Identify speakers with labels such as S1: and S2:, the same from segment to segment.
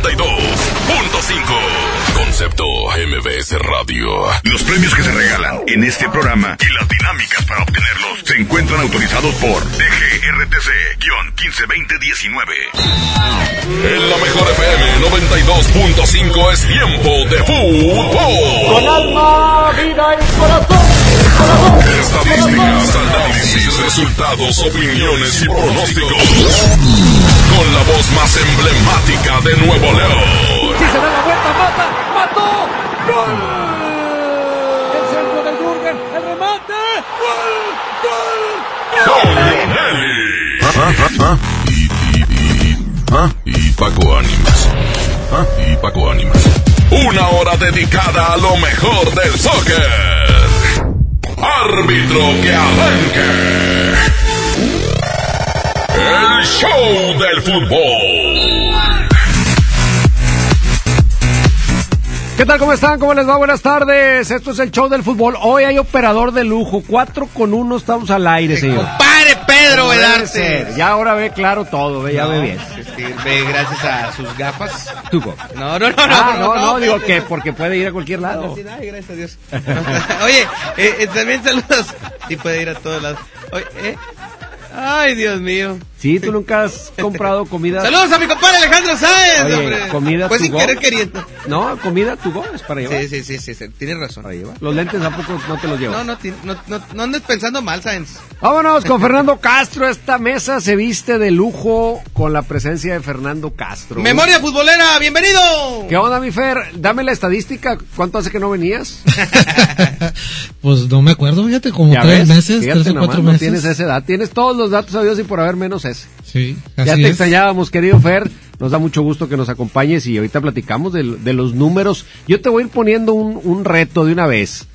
S1: 92.5. Concepto MBS Radio.
S2: Los premios que se regalan en este programa y las dinámicas para obtenerlos se encuentran autorizados por DGRTC-152019.
S1: En la mejor FM 92.5 es tiempo de fútbol.
S3: Con alma, vida y corazón.
S1: Estadísticas, análisis, resultados, opiniones y pronósticos. Con la voz más emblemática de Nuevo León.
S3: Si se da la vuelta, mata, mató. ¡Gol! El centro del Jürgen, el remate. ¡Gol! ¡Gol!
S1: Don Nelly. Y, y, y, y Paco Ánimas. Y Paco Ánimas. Una hora dedicada a lo mejor del soccer. Árbitro que arranque. El show del fútbol.
S4: ¿Qué tal? ¿Cómo están? ¿Cómo les va? Buenas tardes. Esto es el show del fútbol. Hoy hay operador de lujo. Cuatro con uno estamos al aire, señor.
S5: Compadre Pedro Velarte.
S4: Ya ahora ve claro todo, ve, ya ve bien.
S5: Ve gracias a sus gafas.
S4: Tuco.
S5: No, no, no, no.
S4: Ah, no, no, digo que porque puede ir a cualquier lado.
S5: Sí, ay, gracias a Dios. Oye, eh, eh, también saludos. Sí puede ir a todos lados. Oye, eh. Ay, Dios mío.
S4: Sí, tú nunca has comprado comida.
S5: Saludos a mi compadre Alejandro Sáenz,
S4: Oye,
S5: hombre.
S4: comida
S5: Pues sin
S4: go.
S5: querer queriendo.
S4: No, comida tu go es para llevar.
S5: Sí, sí, sí, sí, sí, tienes razón.
S4: Para llevar. Los lentes tampoco no te los llevas.
S5: No, no, no, no, no andes pensando mal, Sáenz.
S4: Vámonos con Fernando Castro. Esta mesa se viste de lujo con la presencia de Fernando Castro.
S5: Memoria futbolera, bienvenido.
S4: ¿Qué onda, mi Fer? Dame la estadística. ¿Cuánto hace que no venías?
S6: Pues no me acuerdo, fíjate, como tres
S4: ves,
S6: meses,
S4: fíjate
S6: tres o
S4: nomás,
S6: cuatro
S4: no
S6: meses.
S4: tienes esa edad. Tienes todos los datos sabidos y por haber menos
S6: Sí,
S4: ya te
S6: es.
S4: extrañábamos, querido Fer. Nos da mucho gusto que nos acompañes y ahorita platicamos de, de los números. Yo te voy a ir poniendo un, un reto de una vez.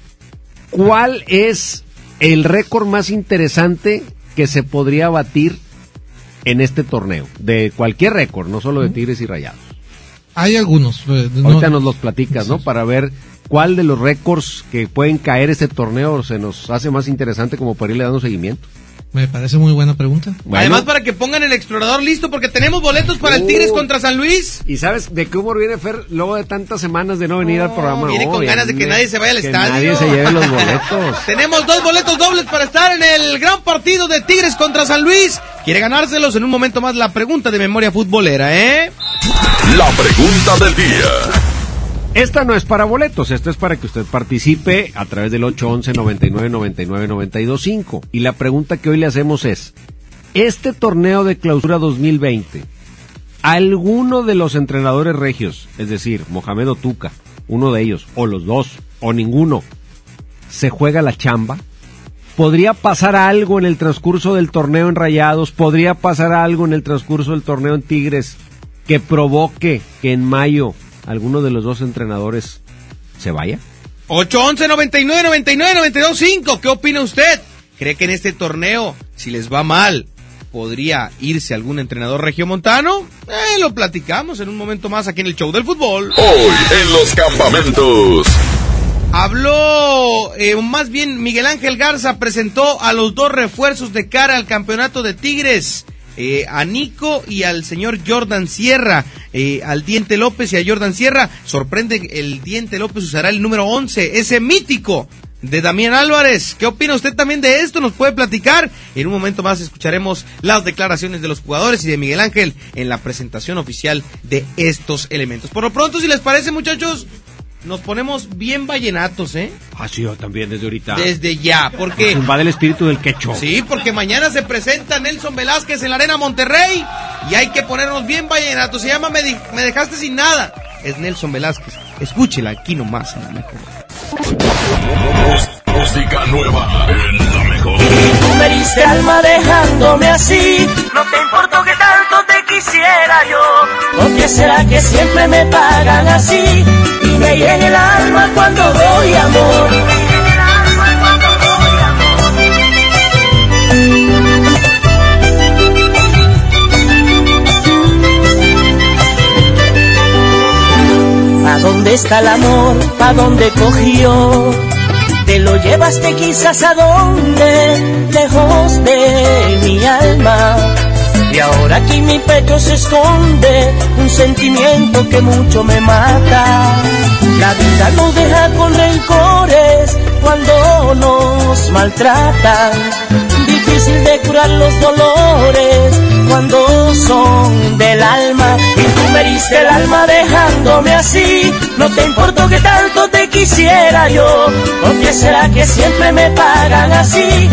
S4: ¿Cuál es el récord más interesante que se podría batir en este torneo? De cualquier récord, no solo de Tigres y Rayados.
S6: Hay algunos. eh, no-
S4: Ahorita nos los platicas, ¿no? Para ver cuál de los récords que pueden caer este torneo se nos hace más interesante como para irle dando seguimiento.
S6: Me parece muy buena pregunta.
S4: Bueno,
S5: Además, para que pongan el explorador listo, porque tenemos boletos para el Tigres
S4: Uh.
S5: contra San Luis.
S4: ¿Y sabes de qué humor viene Fer luego de tantas semanas de no venir al programa?
S5: viene con ganas de que nadie se vaya al
S4: que
S5: estadio.
S4: nadie se lleve los boletos.
S5: Tenemos dos boletos dobles para estar en el gran partido de Tigres contra San Luis. ¿Quiere ganárselos? En un momento más la pregunta de memoria futbolera, ¿eh?
S1: La pregunta del día.
S4: Esta no es para boletos, esta es para que usted participe a través del 811 99 99 925. Y la pregunta que hoy le hacemos es, este torneo de clausura 2020, ¿alguno de los entrenadores regios, es decir, Mohamed Otuca, uno de ellos, o los dos, o ninguno, se juega la chamba? ¿Podría pasar algo en el transcurso del torneo en Rayados? ¿Podría pasar algo en el transcurso del torneo en Tigres que provoque que en mayo alguno de los dos entrenadores se vaya?
S5: 811 99 99 925. ¿Qué opina usted? ¿Cree que en este torneo, si les va mal, podría irse algún entrenador regiomontano? Eh, lo platicamos en un momento más aquí en el show del fútbol.
S1: Hoy en los campamentos.
S5: Habló, eh, más bien Miguel Ángel Garza presentó a los dos refuerzos de cara al campeonato de Tigres. Eh, a Nico y al señor Jordan Sierra, eh, al Diente López y a Jordan Sierra. Sorprende el Diente López usará el número 11, ese mítico de Damián Álvarez. ¿Qué opina usted también de esto? Nos puede platicar. En un momento más escucharemos las declaraciones de los jugadores y de Miguel Ángel en la presentación oficial de estos elementos. Por lo pronto, si les parece, muchachos, nos ponemos bien vallenatos, ¿eh?
S4: Ah, sí, yo también desde ahorita.
S5: Desde ya, porque...
S4: Invade el espíritu del quecho.
S5: Sí, porque mañana se presenta Nelson Velázquez en la Arena Monterrey y hay que ponernos bien vallenatos. Se llama Me, di- Me dejaste sin nada. Es Nelson Velázquez. Escúchela aquí nomás. en la mejor.
S1: Música nueva en la mejor.
S3: Me
S7: me diste alma dejándome así. No te importó que te quisiera yo. ¿Por qué será que siempre me pagan así? Y me llena el alma cuando doy amor. ¿A dónde está el amor? ¿A dónde cogió? Te lo llevaste quizás a dónde, lejos de mi alma. Aquí mi pecho se esconde un sentimiento que mucho me mata. La vida nos deja con rencores cuando nos maltratan. Difícil de curar los dolores cuando son del alma. Y tú me diste el alma dejándome así. No te importó que tanto te quisiera yo. ¿Por qué será que siempre me pagan así?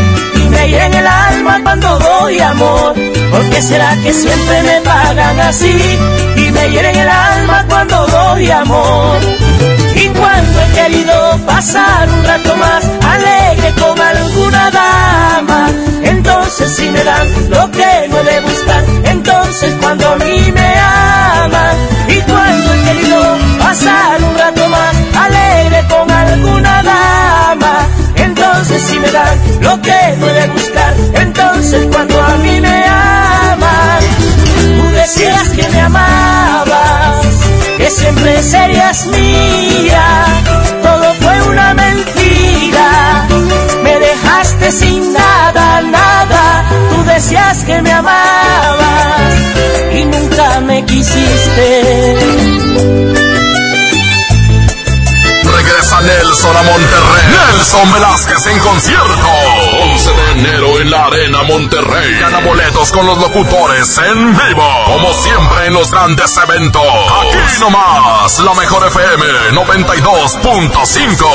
S7: Me hieren el alma cuando doy amor. ¿Por qué será que siempre me pagan así? Y me hieren el alma cuando doy amor. Y cuando he querido pasar un rato más alegre con alguna dama, entonces si me dan lo que no he de entonces cuando a mí me aman. Y cuando he querido pasar un rato si me dan lo que no he de buscar, entonces cuando a mí me aman. Tú decías que me amabas, que siempre serías mía, todo fue una mentira, me dejaste sin nada, nada, tú decías que me amabas y nunca me quisiste.
S1: Nelson a Monterrey. Nelson Velázquez en concierto. 11 de enero en la Arena Monterrey. Gana boletos con los locutores en vivo. Como siempre en los grandes eventos. Aquí nomás, la mejor FM 92.5.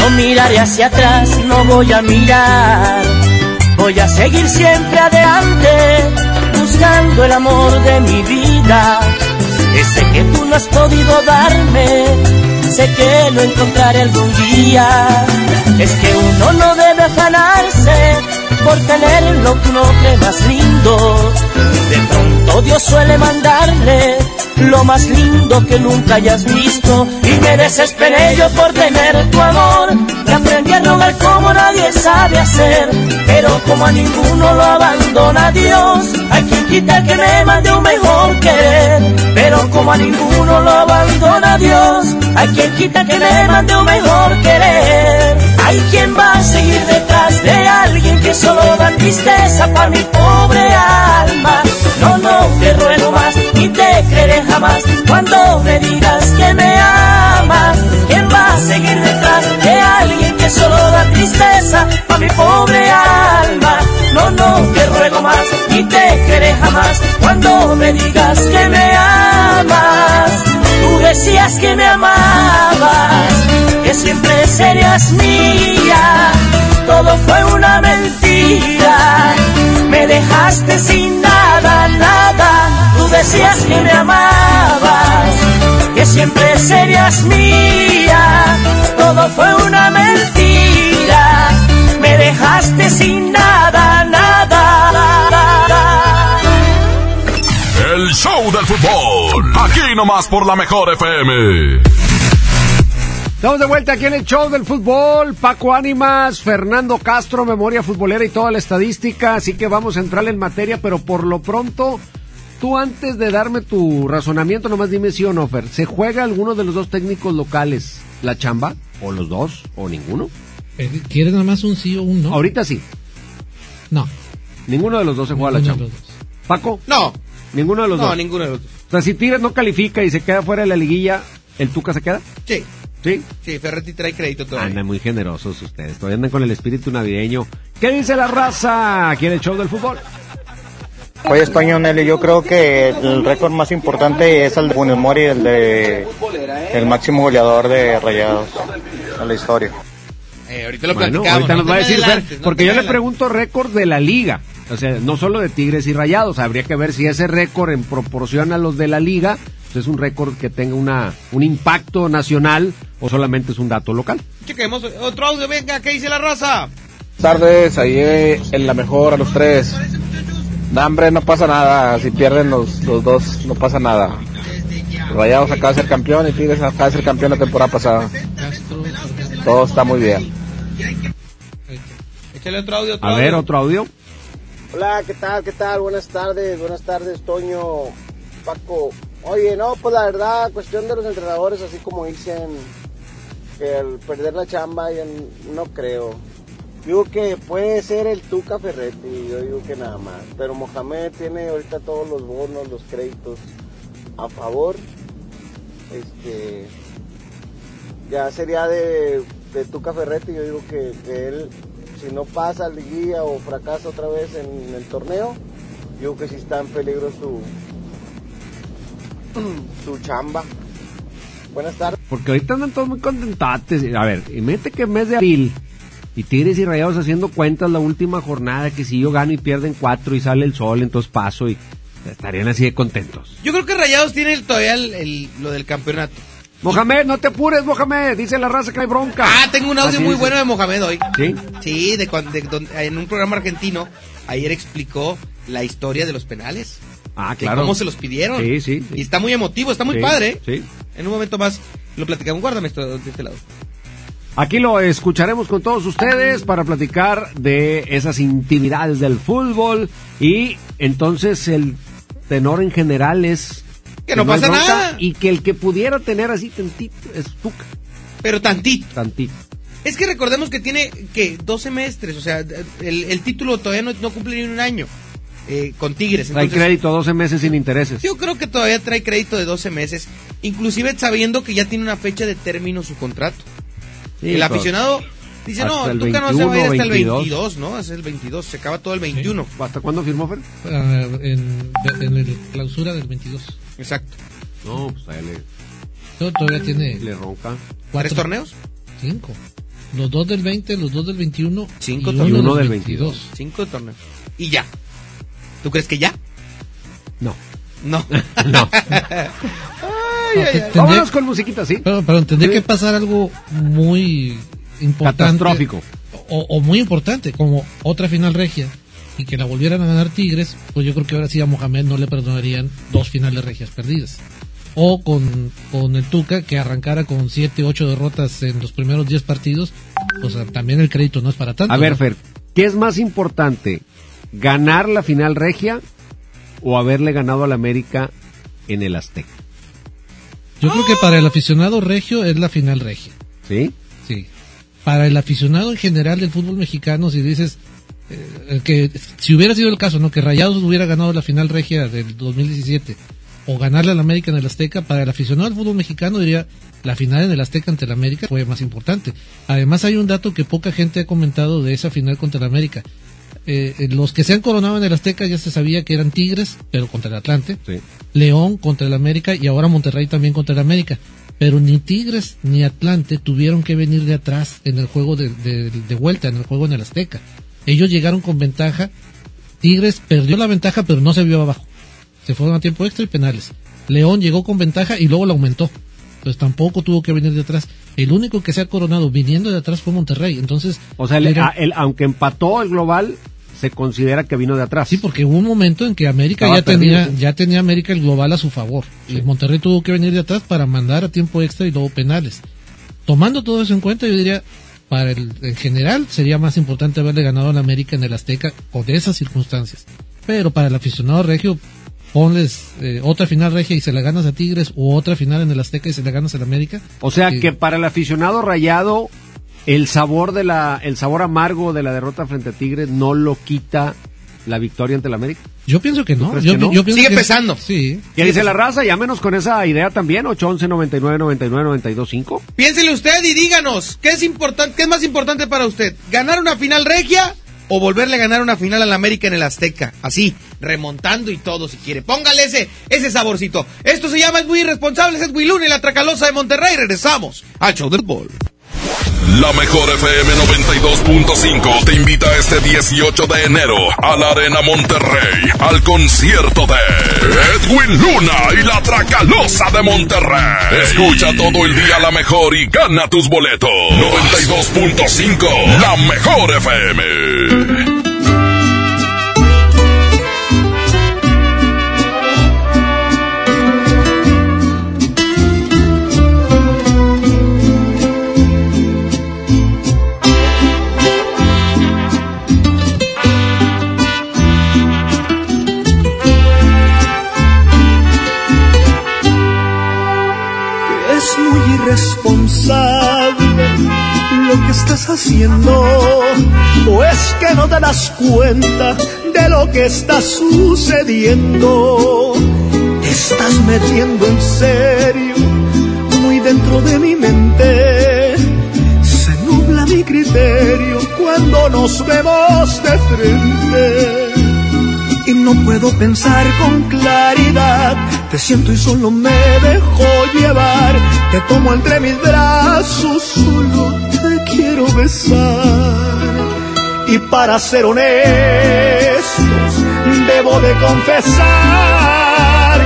S7: No miraré hacia atrás, no voy a mirar. Voy a seguir siempre adelante, el amor de mi vida. Ese que tú no has podido darme, sé que lo encontraré algún día. Es que uno no debe afanarse por tener lo que uno cree más lindo. De pronto Dios suele mandarle lo más lindo que nunca hayas visto. Y me desesperé yo por tener tu amor. Y aprendí a rogar como nadie sabe hacer. Pero como a ninguno lo abandona Dios hay quien quita que me mande un mejor querer. Pero como a ninguno lo abandona Dios hay quien quita que me mande un mejor querer. Hay quien va a seguir detrás de alguien que solo da tristeza para mi pobre alma no, no te ruego más ni te creeré jamás cuando me digas que me amas. ¿Quién va a seguir detrás de alguien que solo da tristeza a mi pobre alma? No, no te ruego más ni te creeré jamás cuando me digas que me amas. Tú decías que me amabas, que siempre serías mía. Todo fue una mentira, me dejaste sin nada, nada. Tú decías que me amabas, que siempre serías mía. Todo fue una mentira, me dejaste sin nada, nada.
S1: El show del fútbol. Aquí nomás por la mejor FM.
S4: Estamos de vuelta aquí en el show del fútbol. Paco Ánimas, Fernando Castro, memoria futbolera y toda la estadística. Así que vamos a entrar en materia, pero por lo pronto, tú antes de darme tu razonamiento, nomás dime sí o no, Fer. ¿Se juega alguno de los dos técnicos locales la chamba? ¿O los dos? ¿O ninguno?
S6: Eh, ¿Quieres nada más un sí o un no?
S4: Ahorita sí.
S6: No.
S4: Ninguno de los dos se juega la
S6: ninguno
S4: chamba. Paco,
S5: No,
S4: ninguno de los
S5: no,
S4: dos.
S5: ninguno de los dos.
S4: O sea, si Tigres no califica y se queda fuera de la liguilla, ¿el Tuca se queda?
S5: Sí,
S4: Sí.
S5: sí, Ferretti trae crédito todavía.
S4: Andan muy generosos ustedes, todavía andan con el espíritu navideño. ¿Qué dice la raza aquí en el show del fútbol?
S8: Oye, Toño Nelly, yo creo que el récord más importante es el de Funes Mori, el de el máximo goleador de Rayados en la historia.
S5: Eh, ahorita lo
S4: Bueno,
S5: platicamos.
S4: ahorita nos
S5: no
S4: va a decir, Fer,
S5: no
S4: porque yo le pregunto récord de la liga. O sea, no solo de Tigres y Rayados, habría que ver si ese récord en proporción a los de la liga pues, es un récord que tenga una, un impacto nacional o solamente es un dato local.
S5: Chequemos otro audio, venga, ¿qué dice la raza?
S9: tardes, ahí en la mejor a los tres. No, hombre, no pasa nada. Si pierden los, los dos, no pasa nada. Rayados acaba de ser campeón y Tigres acaba de ser campeón la temporada pasada. Todo está muy bien.
S5: Échale otro audio. Otro
S4: A ver, otro audio.
S10: Hola, ¿qué tal? ¿Qué tal? Buenas tardes, buenas tardes, Toño, Paco. Oye, no, pues la verdad, cuestión de los entrenadores, así como dicen, que al perder la chamba, n- no creo. Digo que puede ser el Tuca Ferretti, yo digo que nada más. Pero Mohamed tiene ahorita todos los bonos, los créditos a favor. Este, ya sería de, de Tuca Ferretti, yo digo que, él, si no pasa al liguilla o fracasa otra vez en el torneo, yo creo que sí está en peligro su, su chamba. Buenas tardes.
S4: Porque ahorita andan todos muy contentates. A ver, y mete que en mes de abril y Tigres y Rayados haciendo cuentas la última jornada que si yo gano y pierden cuatro y sale el sol, entonces paso y estarían así de contentos.
S5: Yo creo que Rayados tiene el- todavía el- el- lo del campeonato.
S4: Mohamed, no te apures, Mohamed. Dice la raza que hay bronca.
S5: Ah, tengo un audio
S4: Así
S5: muy
S4: dice.
S5: bueno de Mohamed hoy.
S4: ¿Sí?
S5: Sí, de, en un programa argentino, ayer explicó la historia de los penales.
S4: Ah, claro.
S5: cómo se los pidieron.
S4: Sí, sí. sí.
S5: Y está muy emotivo, está muy
S4: Sí,
S5: padre.
S4: Sí.
S5: En un momento más lo platicamos. Guárdame esto de este lado.
S4: Aquí lo escucharemos con todos ustedes para platicar de esas intimidades del fútbol y entonces el tenor en general es
S5: Que no pasa nada.
S4: y que el que pudiera tener así tantito es Tuca,
S5: Pero tantito.
S4: tantito.
S5: Es que recordemos que tiene, que Dos semestres. O sea, el, el título todavía no, no cumple ni un año. Eh, con Tigres.
S4: Trae
S5: Entonces,
S4: crédito 12 meses sin intereses.
S5: Yo creo que todavía trae crédito de 12 meses, inclusive sabiendo que ya tiene una fecha de término su contrato.
S4: Sí,
S5: el
S4: pero
S5: aficionado dice, no,
S4: el
S5: Tuca no se va a ir hasta el
S4: 21,
S5: 22, ¿no? Es el 22, se acaba todo el 21.
S4: ¿Hasta cuándo firmó Fer?
S11: Ah, en, en el clausura del 22.
S5: Exacto.
S4: No, pues ahí le,
S11: No, todavía tiene
S4: le ronca.
S11: cuatro,
S5: ¿Tres torneos?
S11: Cinco. Los dos del 20, los dos del 21.
S5: Cinco
S11: y
S5: torneos.
S11: uno
S4: Uno del
S11: 22.
S5: Cinco torneos. Y ya. ¿Tú crees que ya?
S4: No.
S5: No.
S4: No.
S5: Ay, ay, ay.
S11: Tendría-
S4: Vámonos con musiquita, ¿sí?
S11: Pero, pero tendría
S4: Sí.
S11: que pasar algo muy importante.
S4: Catastrófico.
S11: O, o muy importante, como otra final regia. Y que la volvieran a ganar Tigres, pues yo creo que ahora sí a Mohamed no le perdonarían dos finales regias perdidas. O con, con el Tuca, que arrancara con siete, ocho derrotas en los primeros 10 partidos, pues también el crédito no es para tanto.
S4: A ver,
S11: ¿no?
S4: Fer, ¿qué es más importante? ¿Ganar la final regia o haberle ganado al América en el Azteca?
S11: Yo creo que para el aficionado regio es la final regia.
S4: ¿Sí?
S11: Sí. Para el aficionado en general del fútbol mexicano, si dices eh, que si hubiera sido el caso, ¿no? Que Rayados hubiera ganado la final regia del 2017 o ganarle al América en el Azteca, para el aficionado del fútbol mexicano diría la final en el Azteca ante el América fue más importante. Además hay un dato que poca gente ha comentado de esa final contra el América. Eh, eh, los que se han coronado en el Azteca ya se sabía que eran Tigres, pero contra el Atlante.
S4: Sí.
S11: León contra el América y ahora Monterrey también contra el América. Pero ni Tigres ni Atlante tuvieron que venir de atrás en el juego de, de- de vuelta, en el juego en el Azteca. Ellos llegaron con ventaja. Tigres perdió la ventaja, pero no se vio abajo. Se fueron a tiempo extra y penales. León llegó con ventaja y luego la aumentó. Entonces tampoco tuvo que venir de atrás. El único que se ha coronado viniendo de atrás fue Monterrey. Entonces,
S4: O sea, el-
S11: era-
S4: el- aunque empató el global, se considera que vino de atrás.
S11: Sí, porque hubo un momento en que América
S4: Estaba
S11: ya tenía,
S4: sí.
S11: ya tenía América el global a su favor. Monterrey tuvo que venir de atrás para mandar a tiempo extra y luego penales. Tomando todo eso en cuenta, yo diría, para el en general sería más importante haberle ganado a la América en el Azteca con esas circunstancias. Pero para el aficionado regio, ponles eh, otra final regia y se la ganas a Tigres o otra final en el Azteca y se la ganas al América.
S4: O sea,
S11: Sí.
S4: que para el aficionado rayado, el sabor de la, el sabor amargo de la derrota frente a Tigres no lo quita la victoria ante el América.
S11: Yo pienso que no. Yo,
S4: que no?
S11: yo pienso
S5: Sigue
S11: que-
S5: pesando.
S11: Sí.
S4: ¿Qué dice la raza? Llámenos con esa idea también, 811 99 99 92 5.
S5: Piénsele usted y díganos, ¿qué es importante, qué es más importante para usted? ¿Ganar una final regia o volverle a ganar una final al América en el Azteca? Así, remontando y todo si quiere. Póngale ese, saborcito. Esto se llama Es muy irresponsable, es Edwin Luna y la Tracalosa de Monterrey. Regresamos al show del bol.
S1: La mejor FM 92.5 te invita este 18 de enero a la Arena Monterrey al concierto de Edwin Luna y la Tracalosa de Monterrey. Escucha todo el día la mejor y gana tus boletos. 92.5 La mejor FM.
S12: Estás haciendo o es que no te das cuenta de lo que está sucediendo. Te estás metiendo en serio, muy dentro de mi mente. Se nubla mi criterio cuando nos vemos de frente y no puedo pensar con claridad. Te siento y solo me dejo llevar. Te tomo entre mis brazos, solo te besar. Y para ser honestos, debo de confesar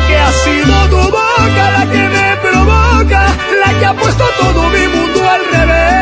S12: que ha sido tu boca la que me provoca, la que ha puesto todo mi mundo al revés,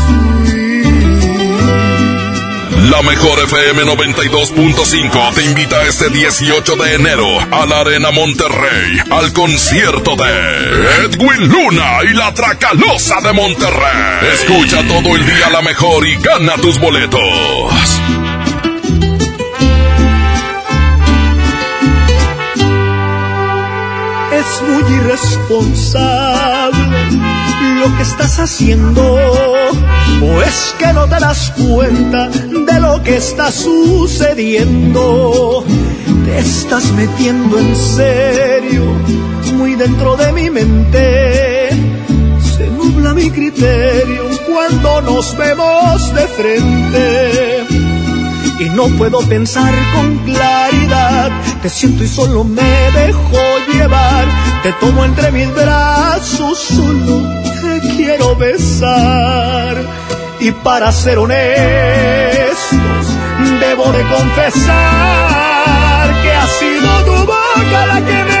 S1: mejor FM 92.5 te invita este 18 de enero a la Arena Monterrey al concierto de Edwin Luna y la Tracalosa de Monterrey. Escucha todo el día la mejor y gana tus boletos.
S12: Muy irresponsable lo que estás haciendo o es que no te das cuenta de lo que está sucediendo. Te estás metiendo en serio, muy dentro de mi mente. Se nubla mi criterio cuando nos vemos de frente. Y no puedo pensar con claridad. Te siento y solo me dejo llevar. Te tomo entre mis brazos, solo te quiero besar y para ser honestos, debo de confesar que ha sido tu boca la que me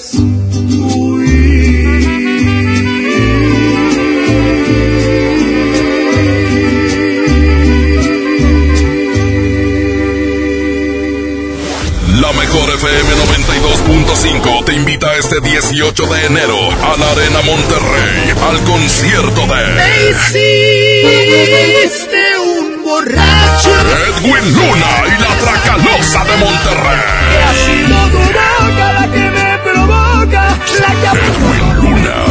S1: mejor FM 92.5 te invita este 18 de enero a la Arena Monterrey al concierto de
S12: hiciste un borracho.
S1: Edwin Luna y la Tracalosa de Monterrey.
S12: Que ha sido tu boca la que me provoca, la que
S1: Edwin Luna.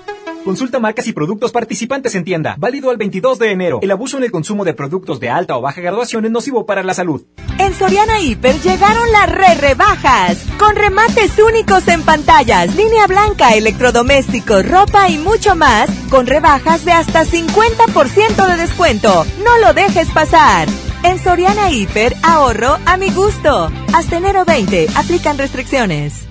S13: Consulta marcas y productos participantes en tienda. Válido al 22 de enero. El abuso en el consumo de productos de alta o baja graduación es nocivo para la salud.
S14: En Soriana Hiper llegaron las re rebajas. Con remates únicos en pantallas, línea blanca, electrodomésticos, ropa y mucho más. Con rebajas de hasta 50% de descuento. No lo dejes pasar. En Soriana Hiper, ahorro a mi gusto. Hasta enero 20, aplican restricciones.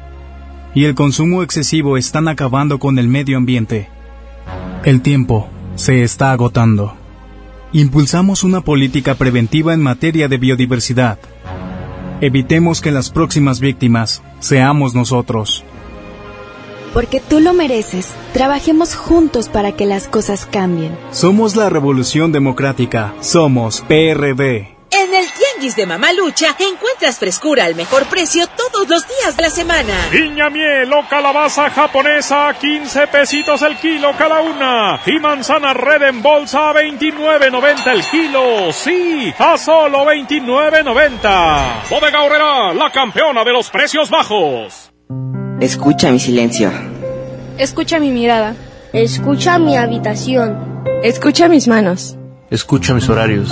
S15: y el consumo excesivo están acabando con el medio ambiente. El tiempo se está agotando. Impulsamos una política preventiva en materia de biodiversidad. Evitemos que las próximas víctimas seamos nosotros.
S16: Porque tú lo mereces, trabajemos juntos para que las cosas cambien.
S15: Somos la Revolución Democrática. Somos PRD.
S17: Tianguis de Mamalucha encuentras frescura al mejor precio todos los días de la semana.
S18: Piña miel o calabaza japonesa 15 pesitos el kilo cada una. Y manzana red en bolsa a 29.90 el kilo. Sí, a solo 29.90. Bodega Horrera, la campeona de los precios bajos.
S19: Escucha mi silencio.
S20: Escucha mi mirada. Escucha mi habitación. Escucha mis manos.
S21: Escucha mis horarios.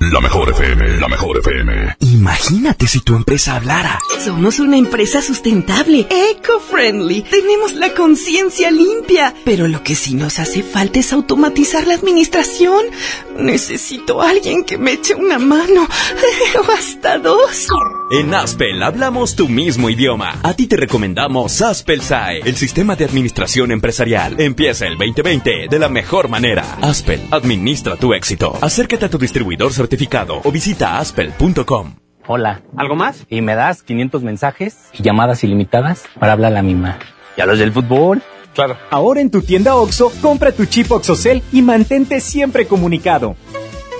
S1: La mejor FM, la mejor FM.
S22: Imagínate si tu empresa hablara. Somos una empresa sustentable, eco-friendly. Tenemos la conciencia limpia. Pero lo que sí nos hace falta es automatizar la administración. Necesito a alguien que me eche una mano. O hasta dos.
S23: En Aspel hablamos tu mismo idioma. A ti te recomendamos Aspel SAE, el sistema de administración empresarial. Empieza el 2020 de la mejor manera. Aspel, administra tu éxito. Acércate a tu distribuidor certificado o visita aspel.com.
S24: Hola. ¿Algo más? Y me das 500 mensajes y llamadas ilimitadas para hablar a la misma. ¿Y a los del fútbol?
S13: Claro. Ahora en tu tienda OXO, compra tu chip OXOCEL y mantente siempre comunicado.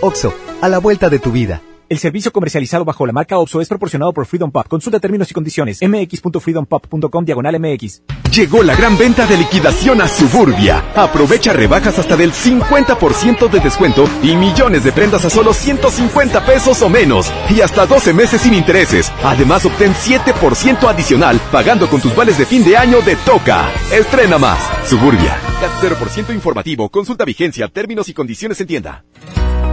S25: OXO, a la vuelta de tu vida.
S13: El servicio comercializado bajo la marca OPSO es proporcionado por Freedom Pop. Consulta términos y condiciones. mx.freedompop.com diagonal mx.
S26: Llegó la gran venta de liquidación a Suburbia. Aprovecha rebajas hasta del 50% de descuento y millones de prendas a solo 150 pesos o menos. Y hasta 12 meses sin intereses. Además, obtén 7% adicional pagando con tus vales de fin de año de Toca. Estrena más. Suburbia. CAT 0% informativo. Consulta vigencia, términos y condiciones en tienda.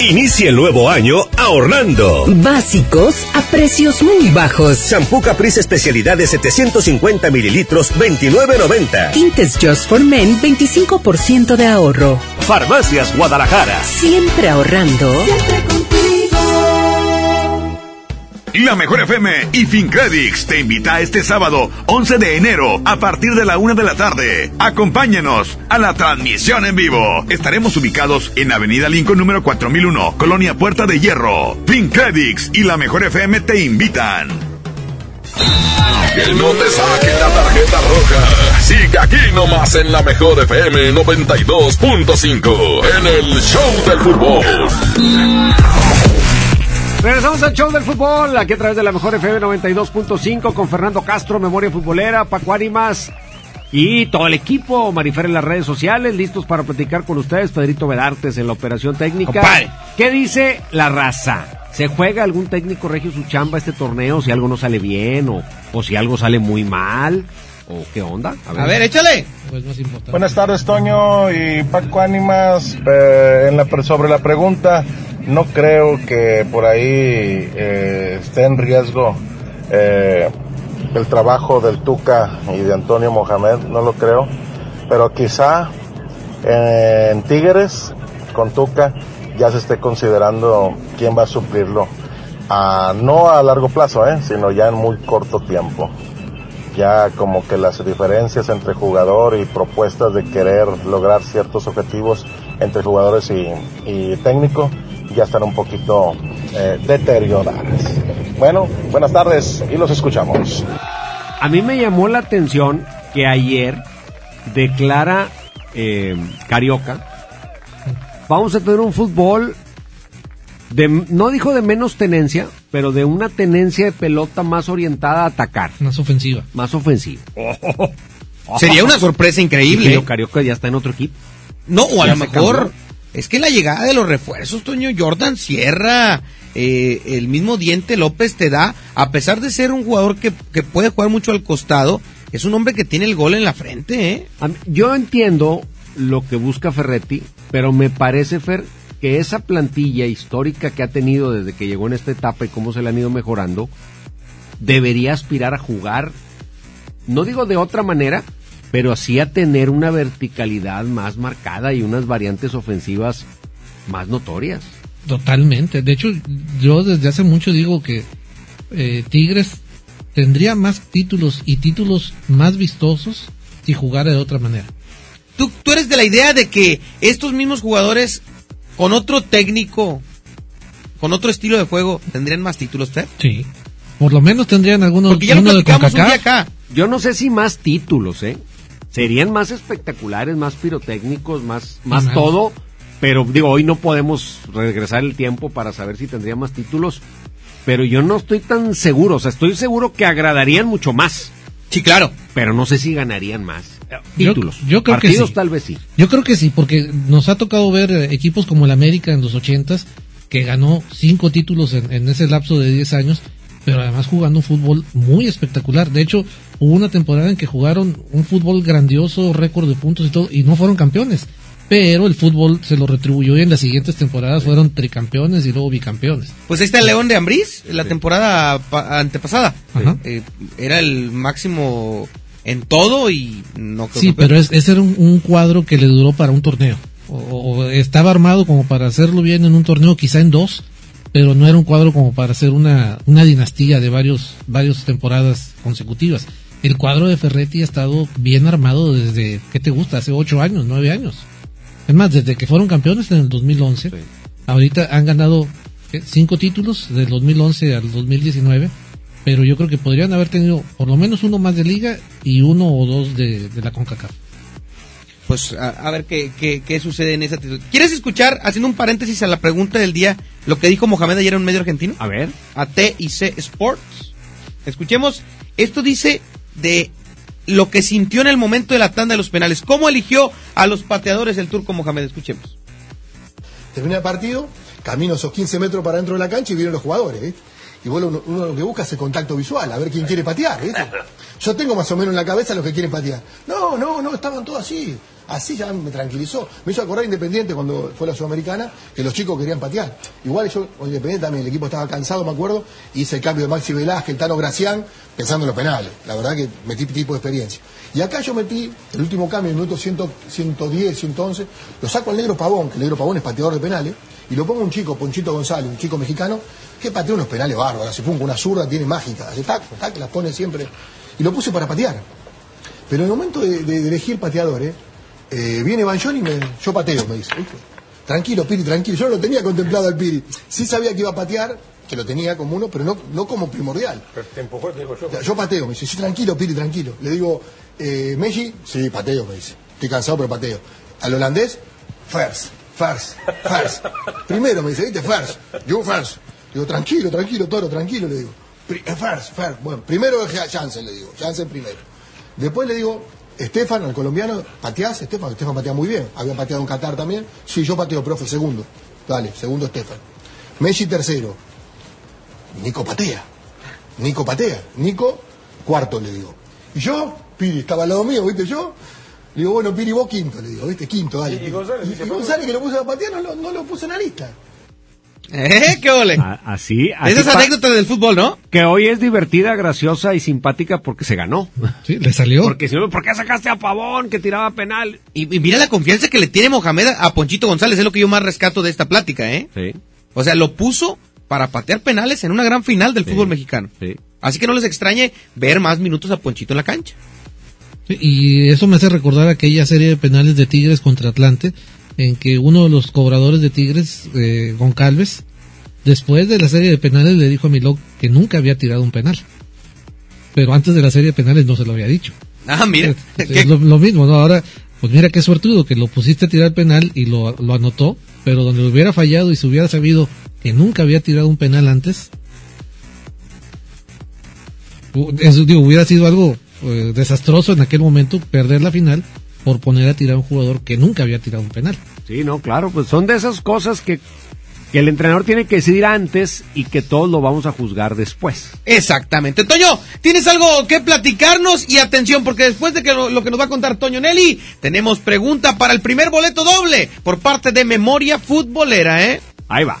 S27: Inicia el nuevo año ahorrando.
S22: Básicos a precios muy bajos.
S27: Shampoo Caprice especialidad de 750 mililitros, 29.90.
S22: Tintes Just for Men, 25% de ahorro.
S27: Farmacias Guadalajara.
S22: Siempre ahorrando. Siempre
S2: La Mejor FM y FinCredits te invita este sábado 11 de enero a partir de la una de la tarde. Acompáñanos a la transmisión en vivo. Estaremos ubicados en Avenida Lincoln número 4001, Colonia Puerta de Hierro. FinCredits y La Mejor FM te invitan.
S1: Que no te saquen la tarjeta roja. Sigue aquí nomás en la mejor FM 92.5 en el Show del Fútbol.
S4: Regresamos al show del fútbol, aquí a través de la mejor FM 92.5 con Fernando Castro, Memoria Futbolera, Paco Ánimas y todo el equipo, Marifer en las redes sociales, listos para platicar con ustedes, Pedrito Vedartes en la operación técnica.
S5: Compadre.
S4: ¿Qué dice la raza? ¿Se juega algún técnico regio su chamba este torneo si algo no sale bien o, o si algo sale muy mal? ¿O qué onda?
S5: A ver, échale.
S9: Buenas tardes, Toño y Paco Ánimas. Eh, en la, sobre la pregunta, no creo que por ahí eh, esté en riesgo eh, el trabajo del Tuca y de Antonio Mohamed, no lo creo. Pero quizá en Tigres, con Tuca, ya se esté considerando quién va a suplirlo. A, no a largo plazo, eh, sino ya en muy corto tiempo ya como que las diferencias entre jugador y propuestas de querer lograr ciertos objetivos entre jugadores y, técnico ya están un poquito eh, deterioradas. Bueno, buenas tardes y los escuchamos.
S4: A mí me llamó la atención que ayer declara eh, Carioca, vamos a tener un fútbol de, no dijo de menos tenencia, pero de una tenencia de pelota más orientada a atacar.
S11: Más ofensiva.
S4: Más ofensiva.
S5: Sería una sorpresa increíble.
S4: ¿eh? Carioca ya está en otro equipo.
S5: No, o a lo mejor es que la llegada de los refuerzos, Toño Jordan Sierra, eh, el mismo Diente López te da, a pesar de ser un jugador que, que, puede jugar mucho al costado, es un hombre que tiene el gol en la frente. ¿eh?
S4: Yo entiendo lo que busca Ferretti, pero me parece, Fer, que esa plantilla histórica que ha tenido desde que llegó en esta etapa y cómo se le han ido mejorando, debería aspirar a jugar, no digo de otra manera, pero así a tener una verticalidad más marcada y unas variantes ofensivas más notorias.
S11: Totalmente. De hecho, yo desde hace mucho digo que eh, Tigres tendría más títulos y títulos más vistosos si jugara de otra manera.
S5: ¿Tú, tú eres de la idea de que estos mismos jugadores con otro técnico, con otro estilo de juego, ¿tendrían más títulos, Fer?
S11: Sí. Por lo menos tendrían algunos
S5: Porque ya lo platicamos un día acá.
S4: Yo no sé si más títulos, ¿eh? Serían más espectaculares, más pirotécnicos, más, más todo. Pero digo, hoy no podemos regresar el tiempo para saber si tendría más títulos. Pero yo no estoy tan seguro. O sea, estoy seguro que agradarían mucho más.
S5: Sí, claro.
S4: Pero no sé si ganarían más títulos.
S11: Yo, creo
S4: Partidos
S11: que sí.
S4: tal vez sí.
S11: Yo creo que sí, porque nos ha tocado ver eh, equipos como el América en los ochentas, que ganó cinco títulos en, ese lapso de 10 años, pero además jugando un fútbol muy espectacular. De hecho, hubo una temporada en que jugaron un fútbol grandioso, récord de puntos y todo, y no fueron campeones. Pero el fútbol se lo retribuyó y en las siguientes temporadas fueron tricampeones y luego bicampeones.
S5: Pues ahí está el León de Ambriz, la temporada antepasada. Eh, era el máximo en todo y no
S11: creo Sí, pero es, ese era un, cuadro que le duró para un torneo. O, estaba armado como para hacerlo bien en un torneo, quizá en dos, pero no era un cuadro como para hacer una, una dinastía de varios, varias temporadas consecutivas. El cuadro de Ferretti ha estado bien armado desde, ¿qué te gusta? Hace ocho años, nueve años. Es más, desde que fueron campeones en el 2011, ahorita han ganado cinco títulos del 2011 al 2019 pero yo creo que podrían haber tenido por lo menos uno más de liga y uno o dos de, la CONCACAF.
S5: Pues a, ver qué, qué, sucede en esa actitud. ¿Quieres escuchar, haciendo un paréntesis a la pregunta del día, lo que dijo Mohamed ayer en un medio argentino?
S4: A ver.
S5: A T y C Sports. Escuchemos, esto dice de lo que sintió en el momento de la tanda de los penales. ¿Cómo eligió a los pateadores el turco Mohamed? Escuchemos.
S28: Termina el partido, camino esos 15 metros para dentro de la cancha y vienen los jugadores. y bueno, uno, lo que busca es el contacto visual, a ver quién quiere patear. Yo tengo más o menos en la cabeza los que quieren patear. No, no, no, estaban todos así. Así ya me tranquilizó. Me hizo acordar Independiente cuando fue la Sudamericana, que los chicos querían patear. Igual yo, Independiente también, el equipo estaba cansado, me acuerdo, hice el cambio de Maxi Velázquez, el Tano Gracián, pensando en los penales. La verdad que metí tipo de experiencia. Y acá yo metí el último cambio, en el minuto 110, 111, lo saco al negro Pavón, que el negro Pavón es pateador de penales, y lo pongo un chico, Ponchito González, un chico mexicano, que patea unos penales bárbaros, se ponga una zurda, tiene mágica, hace tac, tac, las pone siempre. Y lo puse para patear. Pero en el momento de, elegir el pateador, ¿eh? eh viene Banjón y me, yo pateo, me dice. Tranquilo, Piri, tranquilo. Yo no lo tenía contemplado al Piri. Sí sabía que iba a patear, que lo tenía como uno, pero no, no como primordial.
S9: Pero te empujó, te digo yo.
S28: Yo pateo, me dice, sí, tranquilo, Piri, tranquilo. Le digo, eh, Messi, sí, pateo, me dice. Estoy cansado, pero pateo. Al holandés, first, first, first. Primero me dice, ¿viste? First, yo first. Digo, tranquilo, tranquilo, toro, tranquilo, le digo. Eh, first, first. Bueno, primero Jansen, le digo. Jansen primero. Después le digo, Estefan, al colombiano, ¿pateás, Estefan? Estefan patea muy bien. Había pateado en Qatar también. Sí, yo pateo, profe, segundo. Dale, segundo Estefan. Messi tercero. Nico patea. Nico patea. Nico, cuarto, le digo. Y yo, Piri, estaba al lado mío, ¿viste? Yo, le digo, bueno, Piri, vos quinto, le digo, ¿viste? Quinto, dale. Y, González, que lo puse a patear, no, no lo puse en la lista.
S5: ¿Eh? ¿Qué ole?
S4: así,
S5: así Esas anécdotas del fútbol, ¿no?
S4: Que hoy es divertida, graciosa y simpática porque se ganó.
S11: Sí, le salió.
S4: Porque si no, ¿por qué sacaste a Pavón que tiraba penal?
S5: Y, mira la confianza que le tiene Mohamed a Ponchito González, es lo que yo más rescato de esta plática, ¿eh?
S4: Sí.
S5: O sea, lo puso para patear penales en una gran final del fútbol mexicano.
S4: Sí.
S5: Así que no les extrañe ver más minutos a Ponchito en la cancha.
S11: Y eso me hace recordar aquella serie de penales de Tigres contra Atlante, en que uno de los cobradores de Tigres, eh, Goncalves, después de la serie de penales le dijo a Milok que nunca había tirado un penal. Pero antes de la serie de penales no se lo había dicho.
S5: Ah, mira.
S11: Es, lo, mismo, ¿no? Ahora, pues mira qué suertudo que lo pusiste a tirar penal y lo, lo anotó, pero donde hubiera fallado y se hubiera sabido que nunca había tirado un penal antes, eso, digo, hubiera sido algo eh, desastroso en aquel momento perder la final por poner a tirar a un jugador que nunca había tirado un penal.
S4: Sí, no, claro, pues son de esas cosas que que el entrenador tiene que decidir antes y que todos lo vamos a juzgar después.
S5: Exactamente. Toño, ¿tienes algo que platicarnos? Y atención, porque después de que lo, lo, que nos va a contar Toño Nelly, tenemos pregunta para el primer boleto doble por parte de Memoria Futbolera, ¿eh?
S4: Ahí va.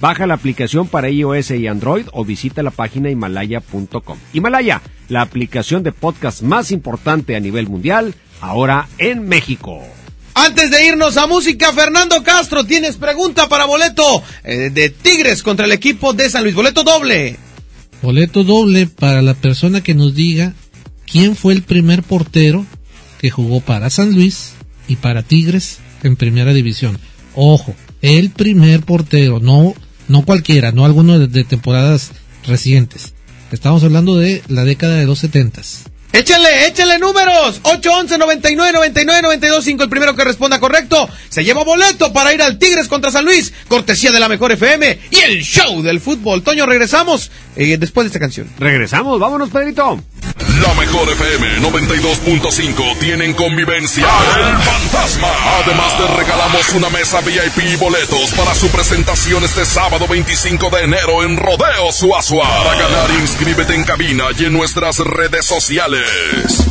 S4: Baja la aplicación para iOS y Android o visita la página himalaya.com. Himalaya, la aplicación de podcast más importante a nivel mundial, ahora en México.
S5: Antes de irnos a música, Fernando Castro, tienes pregunta para boleto eh, de Tigres contra el equipo de San Luis. Boleto doble.
S11: Boleto doble para la persona que nos diga quién fue el primer portero que jugó para San Luis y para Tigres en primera división. Ojo, el primer portero, no no cualquiera, no alguno de, temporadas recientes. Estamos hablando de la década de los setentas.
S5: Échale, échale números. 811 99 99 92 5. El primero que responda correcto se lleva boleto para ir al Tigres contra San Luis. Cortesía de la mejor FM y el show del fútbol. Toño, regresamos eh, después de esta canción.
S4: Regresamos, vámonos, Pedrito.
S1: La mejor FM 92.5 tienen convivencia El Fantasma. Además te regalamos una mesa VIP y boletos para su presentación este sábado 25 de enero en Rodeo Suazua. Para ganar, inscríbete en cabina y en nuestras redes sociales.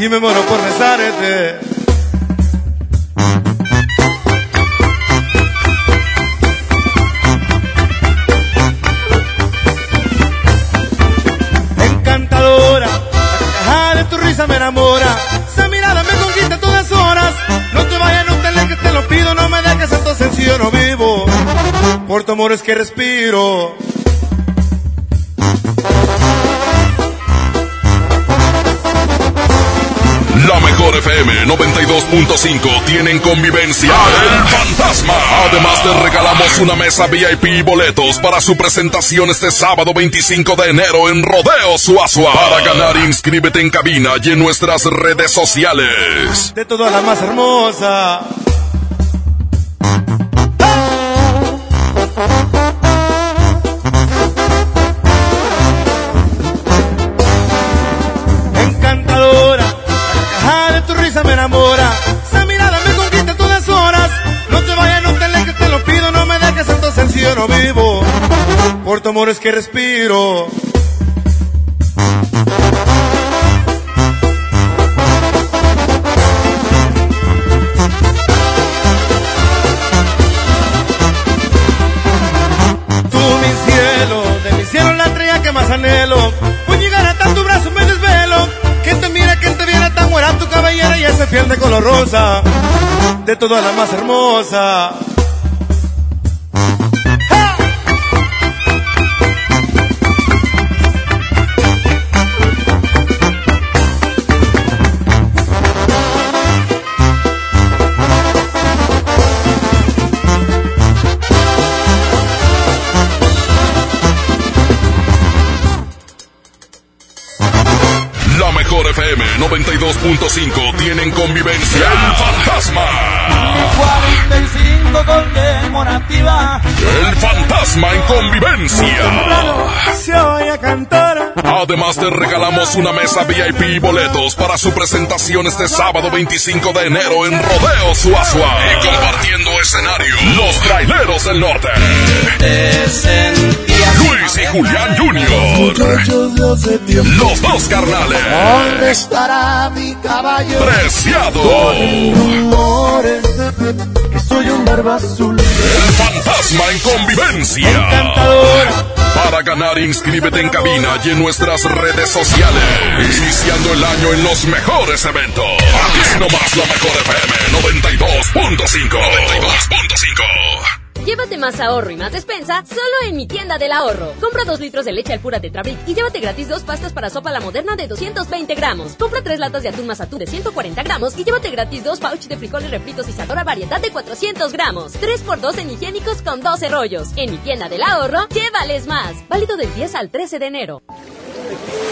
S29: Y me muero por besarte. Encantadora, la de tu risa me enamora. Esa mirada me conquista todas horas. No te vayas, no te alejes, te lo pido, no me dejes esto sencillo, no vivo. Por tu amor es que respiro.
S1: Mejor FM 92.5 tienen convivencia El Fantasma. Además te regalamos una mesa VIP y boletos para su presentación este sábado 25 de enero en Rodeo Suazua. Para ganar, inscríbete en cabina y en nuestras redes sociales.
S29: De todas la más hermosa. Tu amor es que respiro. Tú mi cielo, de mi cielo la estrella que más anhelo. Por llegar a tanto brazo me desvelo. Que te mira, que te viera tan buena tu cabellera y ese piel de color rosa. De todas la más hermosa.
S1: 92.5 tienen convivencia El Fantasma.
S30: 45 conmemorativa.
S1: El Fantasma en convivencia.
S30: Se oye cantar.
S1: Además te regalamos una mesa VIP y boletos para su presentación este sábado 25 de enero en Rodeo Suazua. Y compartiendo escenario, los traileros del norte. Luis y Julián Jr. Los dos carnales.
S30: ¿Dónde estará mi caballo?
S1: Preciado.
S30: Que soy un barba azul.
S1: El fantasma en convivencia.
S30: Encantadora.
S1: Para ganar, inscríbete en cabina y en nuestras redes sociales. Iniciando el año en los mejores eventos. Aquí nomás la mejor FM 92.5. 92.5.
S31: Llévate más ahorro y más despensa solo en mi tienda del ahorro. Compra dos litros de leche al pura Tetrabric y llévate gratis dos pastas para sopa la moderna de 220 gramos. Compra tres latas de atún mazatú de 140 gramos y llévate gratis dos pouch de frijoles refritos y sadora variedad de 400 gramos. 3 por 2 en higiénicos con 12 rollos. En mi tienda del ahorro, llévales más. Válido del 10 al 13 de enero.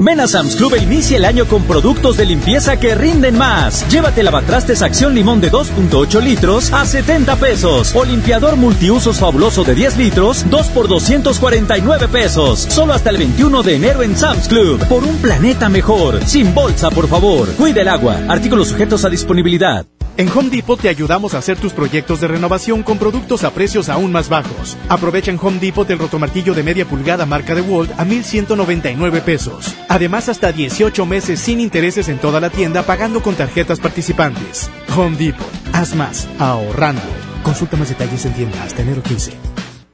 S32: Ven a Sam's Club e inicia el año con productos de limpieza que rinden más. Llévate lavatrastes Acción Limón de 2.8 litros a 70 pesos. O limpiador multiusos fabuloso de 10 litros, 2 por 249 pesos. Solo hasta el 21 de enero en Sam's Club. Por un planeta mejor. Sin bolsa, por favor. Cuida el agua. Artículos sujetos a disponibilidad.
S33: En Home Depot te ayudamos a hacer tus proyectos de renovación con productos a precios aún más bajos. Aprovecha en Home Depot el rotomartillo de media pulgada marca de Walt a 1,199 pesos. Además, hasta 18 meses sin intereses en toda la tienda pagando con tarjetas participantes. Home Depot. Haz más, ahorrando. Consulta más detalles en tienda hasta enero 15.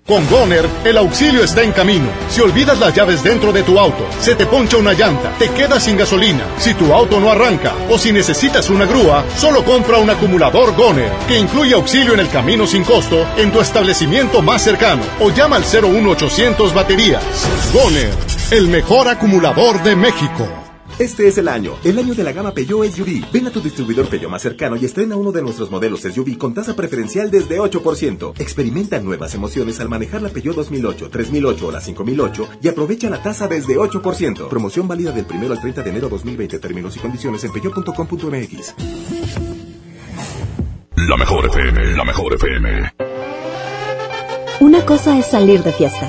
S34: Con Goner, el auxilio está en camino. Si olvidas las llaves dentro de tu auto, se te poncha una llanta, te quedas sin gasolina, si tu auto no arranca o si necesitas una grúa, solo compra un acumulador Goner, que incluye auxilio en el camino sin costo en tu establecimiento más cercano o llama al 01800 baterías. Goner, el mejor acumulador de México.
S35: Este es el año, el año de la gama Peugeot SUV. Ven a tu distribuidor Peugeot más cercano y estrena uno de nuestros modelos SUV con tasa preferencial desde 8%. Experimenta nuevas emociones al manejar la Peugeot 2008, 3008 o la 5008 y aprovecha la tasa desde 8%. Promoción válida del 1 al 30 de enero 2020. Términos y condiciones en peugeot.com.mx.
S1: La mejor FM, la mejor FM.
S36: Una cosa es salir de fiesta.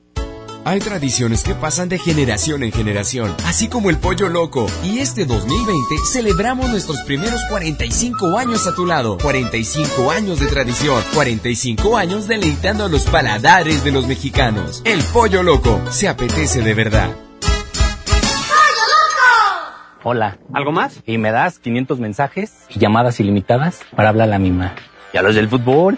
S37: Hay tradiciones que pasan de generación en generación, así como el pollo loco. Y este 2020 celebramos nuestros primeros 45 años a tu lado. 45 años de tradición, 45 años deleitando a los paladares de los mexicanos. El pollo loco se apetece de verdad.
S38: Hola. ¿Algo más? Y me das 500 mensajes y llamadas ilimitadas para hablar a la misma. ¿Y a los del fútbol?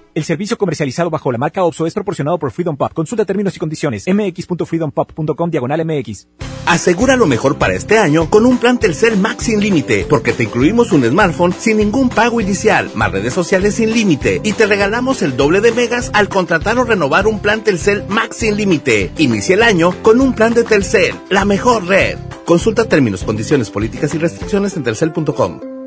S13: El servicio comercializado bajo la marca OXO es proporcionado por Freedom Pop. Consulta términos y condiciones. mx.freedompop.com diagonal mx.
S26: Asegura lo mejor para este año con un plan Telcel Max sin límite, porque te incluimos un smartphone sin ningún pago inicial, más redes sociales sin límite y te regalamos el doble de megas al contratar o renovar un plan Telcel Max sin límite. Inicia el año con un plan de Telcel, la mejor red. Consulta términos, condiciones, políticas y restricciones en telcel.com.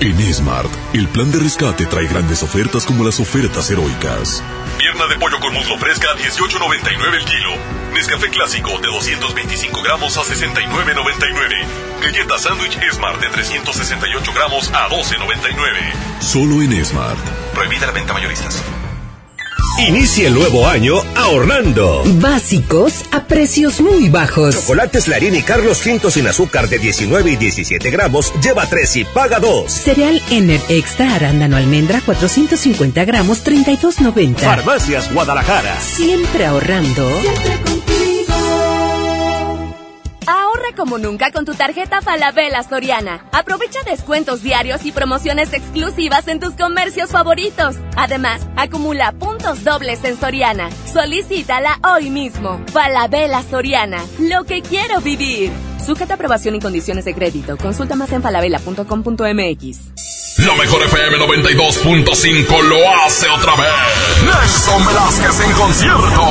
S1: En Smart, el plan de rescate trae grandes ofertas como las ofertas heroicas. Pierna de pollo con muslo fresca a 18.99 el kilo. Nescafé clásico de 225 gramos a 69.99. Galleta sándwich Smart de 368 gramos a 12.99. Solo en Smart.
S26: Prohibida la venta mayoristas.
S2: Inicie el nuevo año ahorrando.
S22: Básicos a precios muy bajos.
S2: Chocolates Larín y Carlos V sin azúcar de 19 y 17 gramos, lleva 3 y paga 2.
S22: Cereal Ener Extra Arándano Almendra 450 gramos 32.90.
S2: Farmacias Guadalajara.
S22: Siempre ahorrando.
S31: Ahorra como nunca con tu tarjeta Falabella Soriana. Aprovecha descuentos diarios y promociones exclusivas en tus comercios favoritos. Además, acumula puntos dobles en Soriana. Solicítala hoy mismo. Falabella Soriana. Lo que quiero vivir. Sujeta aprobación y condiciones de crédito. Consulta más en falabella.com.mx.
S1: La mejor FM 92.5 lo hace otra vez. Nelson Velázquez en concierto.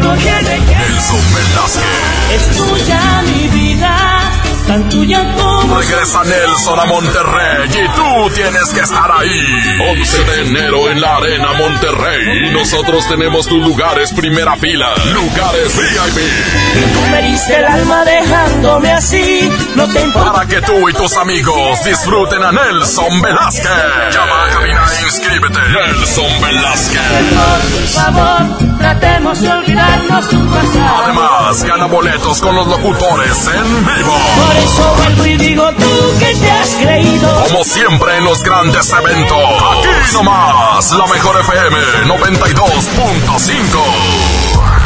S1: Nelson Velázquez.
S7: Es tuya mi vida, tan tuya como
S1: Regresa Nelson a Monterrey y tú tienes que estar ahí. 11 de enero en la Arena Monterrey. Y nosotros tenemos tus lugares primera fila. Lugares VIP.
S7: Tú me diste el alma dejándome así, no te importa.
S1: Para que tú y tus amigos disfruten a Nelson Velázquez. Llama a cabina e inscríbete. Nelson Velázquez.
S7: Por favor, tratemos de olvidarnos tu pasado.
S1: Además, gana boletos con los locutores en vivo.
S7: Por eso vuelvo y digo tú que te has creído.
S1: Como siempre en los grandes eventos. Aquí nomás, la mejor FM 92.5.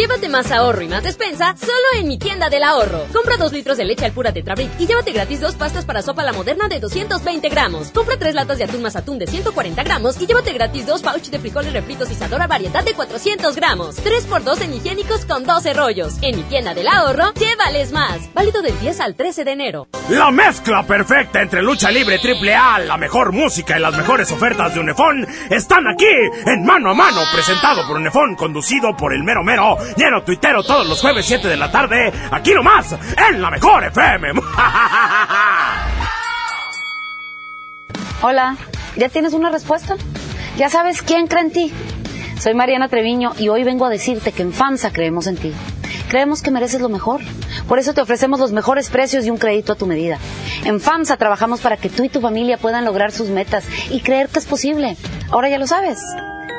S31: Llévate más ahorro y más despensa solo en mi tienda del ahorro. Compra dos litros de leche al pura Tetrabric y llévate gratis dos pastas para sopa la moderna de 220 gramos. Compra tres latas de atún más atún de 140 gramos y llévate gratis dos pouch de frijoles refritos y sadora variedad de 400 gramos. 3 por 2 en higiénicos con 12 rollos. En mi tienda del ahorro, llévales más. Válido del 10 al 13 de enero.
S18: La mezcla perfecta entre lucha libre triple A, la mejor música y las mejores ofertas de Unefón están aquí en Mano a Mano, presentado por Unefón, conducido por el mero mero, lleno tuitero todos los jueves 7 de la tarde, aquí nomás, en la mejor FM.
S39: Hola, ¿ya tienes una respuesta? ¿Ya sabes quién cree en ti? Soy Mariana Treviño y hoy vengo a decirte que en FAMSA creemos en ti. Creemos que mereces lo mejor. Por eso te ofrecemos los mejores precios y un crédito a tu medida. En FAMSA trabajamos para que tú y tu familia puedan lograr sus metas y creer que es posible. Ahora ya lo sabes.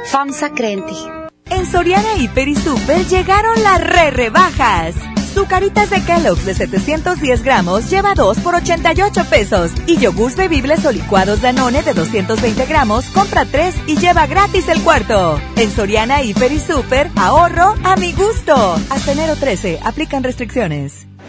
S39: FAMSA cree en ti.
S40: En Soriana Hiper y Super llegaron las re rebajas. Zucaritas de Kellogg's de 710 gramos lleva 2 por 88 pesos. Y yogurts bebibles o licuados Danone de 220 gramos compra 3 y lleva gratis el cuarto. En Soriana Hiper y Super, ahorro a mi gusto. Hasta enero 13, aplican restricciones.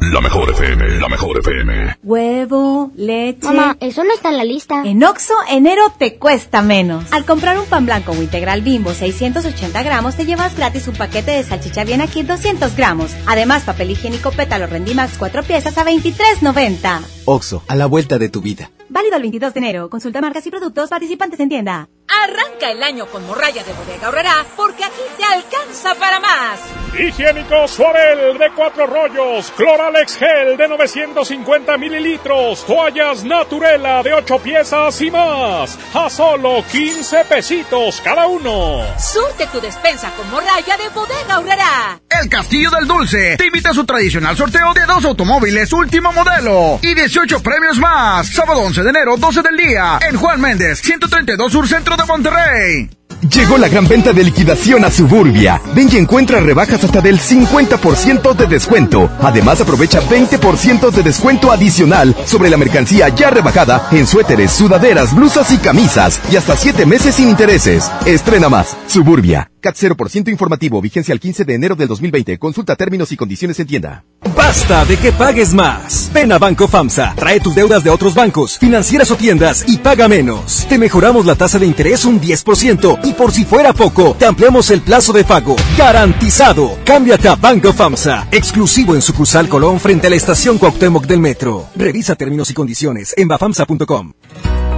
S1: La mejor FM, la mejor FM.
S38: Huevo, leche.
S41: Mamá, eso no está en la lista.
S38: En Oxo, enero te cuesta menos. Al comprar un pan blanco o integral bimbo 680 gramos, te llevas gratis un paquete de salchicha bien aquí 200 gramos. Además, papel higiénico pétalo Rendimax 4 piezas a 23.90.
S26: Oxo, a la vuelta de tu vida.
S38: Válido el 22 de enero. Consulta marcas y productos participantes en tienda.
S42: Arranca el año con morralla de bodega ahorrará porque aquí te alcanza para más.
S18: Higiénico Suabel de cuatro rollos, Cloralex Gel de 950 mililitros, toallas Naturela de 8 piezas y más. A solo 15 pesitos cada uno.
S42: Surte tu despensa con morralla de bodega ahorrará.
S43: El Castillo del Dulce te invita a su tradicional sorteo de dos automóviles último modelo y 18 premios más. Sábado 11 de enero, 12 del día, en Juan Méndez, 132 Sur Centro de Monterrey.
S44: Llegó la gran venta de liquidación a Suburbia. Ven y encuentra rebajas hasta del 50% de descuento. Además aprovecha 20% de descuento adicional sobre la mercancía ya rebajada en suéteres, sudaderas, blusas y camisas y hasta 7 meses sin intereses. Estrena más. Suburbia.
S45: CAT 0% informativo. Vigencia el 15 de enero del 2020. Consulta términos y condiciones en tienda.
S46: Basta de que pagues más. Ven a Banco FAMSA. Trae tus deudas de otros bancos, financieras o tiendas y paga menos. Te mejoramos la tasa de interés un 10% y por si fuera poco, te ampliamos el plazo de pago. Garantizado. Cámbiate a Banco FAMSA. Exclusivo en sucursal Colón frente a la estación Cuauhtémoc del Metro. Revisa términos y condiciones en bafamsa.com.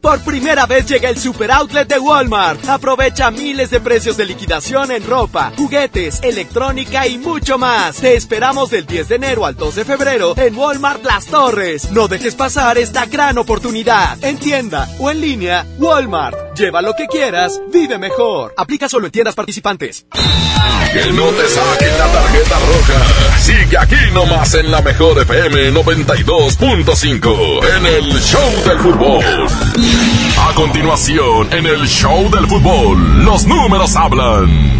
S46: Por primera vez llega el Super Outlet de Walmart. Aprovecha miles de precios de liquidación en ropa, juguetes, electrónica y mucho más. Te esperamos del 10 de enero al 2 de febrero en Walmart Las Torres. No dejes pasar esta gran oportunidad. En tienda o en línea, Walmart. Lleva lo que quieras, vive mejor. Aplica solo en tiendas participantes.
S1: Que no te saquen la tarjeta roja. Sigue aquí nomás en la mejor FM 92.5 en el Show del Fútbol. A continuación, en el Show del Fútbol, los números hablan.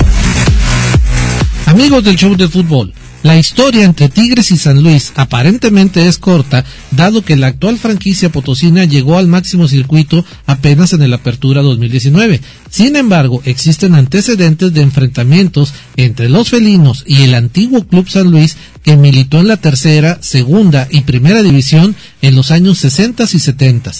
S11: Amigos del Show del Fútbol, la historia entre Tigres y San Luis aparentemente es corta, dado que la actual franquicia potosina llegó al máximo circuito apenas en el Apertura 2019. Sin embargo, existen antecedentes de enfrentamientos entre los felinos y el antiguo Club San Luis que militó en la tercera, segunda y primera división en los años 60 y 70.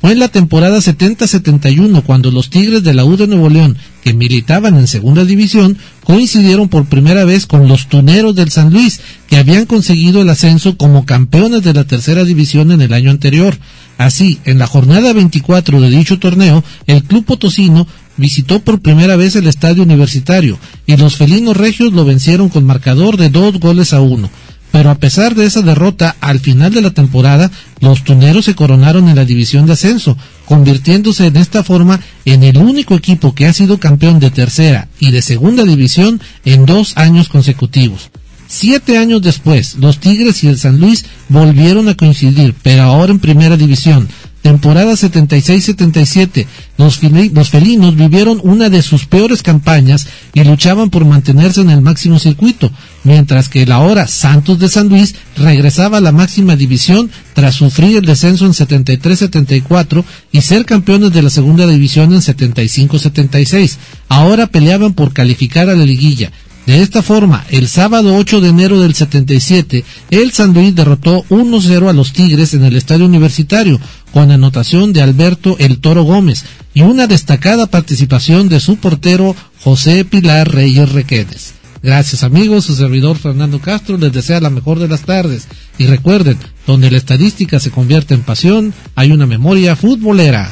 S11: Fue en la temporada 70-71 cuando los Tigres de la U de Nuevo León, que militaban en segunda división, coincidieron por primera vez con los Tuneros del San Luis, que habían conseguido el ascenso como campeones de la tercera división en el año anterior. Así, en la jornada 24 de dicho torneo, el club potosino visitó por primera vez el estadio universitario y los felinos regios lo vencieron con marcador de dos goles a uno. Pero a pesar de esa derrota, al final de la temporada, los tuneros se coronaron en la división de ascenso, convirtiéndose en esta forma en el único equipo que ha sido campeón de tercera y de segunda división en dos años consecutivos. Siete años después, los Tigres y el San Luis volvieron a coincidir, pero ahora en primera división. Temporada 76-77, los, los, felinos vivieron una de sus peores campañas y luchaban por mantenerse en el máximo circuito, mientras que el ahora Santos de San Luis regresaba a la máxima división tras sufrir el descenso en 73-74 y ser campeones de la segunda división en 75-76. Ahora peleaban por calificar a la liguilla, de esta forma, el sábado 8 de enero del 77, el San Luis derrotó 1-0 a los Tigres en el Estadio Universitario, con anotación de Alberto El Toro Gómez y una destacada participación de su portero José Pilar Reyes Requedes. Gracias amigos, su servidor Fernando Castro les desea la mejor de las tardes. Y recuerden, donde la estadística se convierte en pasión, hay una memoria futbolera.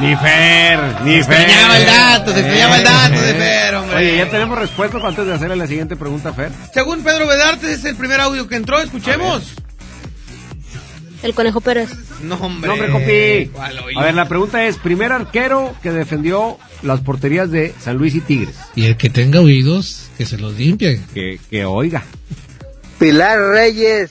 S4: Ni Fer, ni
S5: se
S4: Fer.
S5: extrañaba el dato, se extrañaba el dato de Fer, hombre.
S4: Oye, ya tenemos respuesta antes de hacerle la siguiente pregunta, Fer.
S5: Según Pedro Vedarte, es el primer audio que entró, escuchemos.
S47: El Conejo Pérez.
S5: No, hombre.
S4: No. A ver, la pregunta es, primer arquero que defendió las porterías de San Luis y Tigres.
S11: Y el que tenga oídos, que se los limpie.
S4: Que, que oiga.
S48: Pilar Reyes.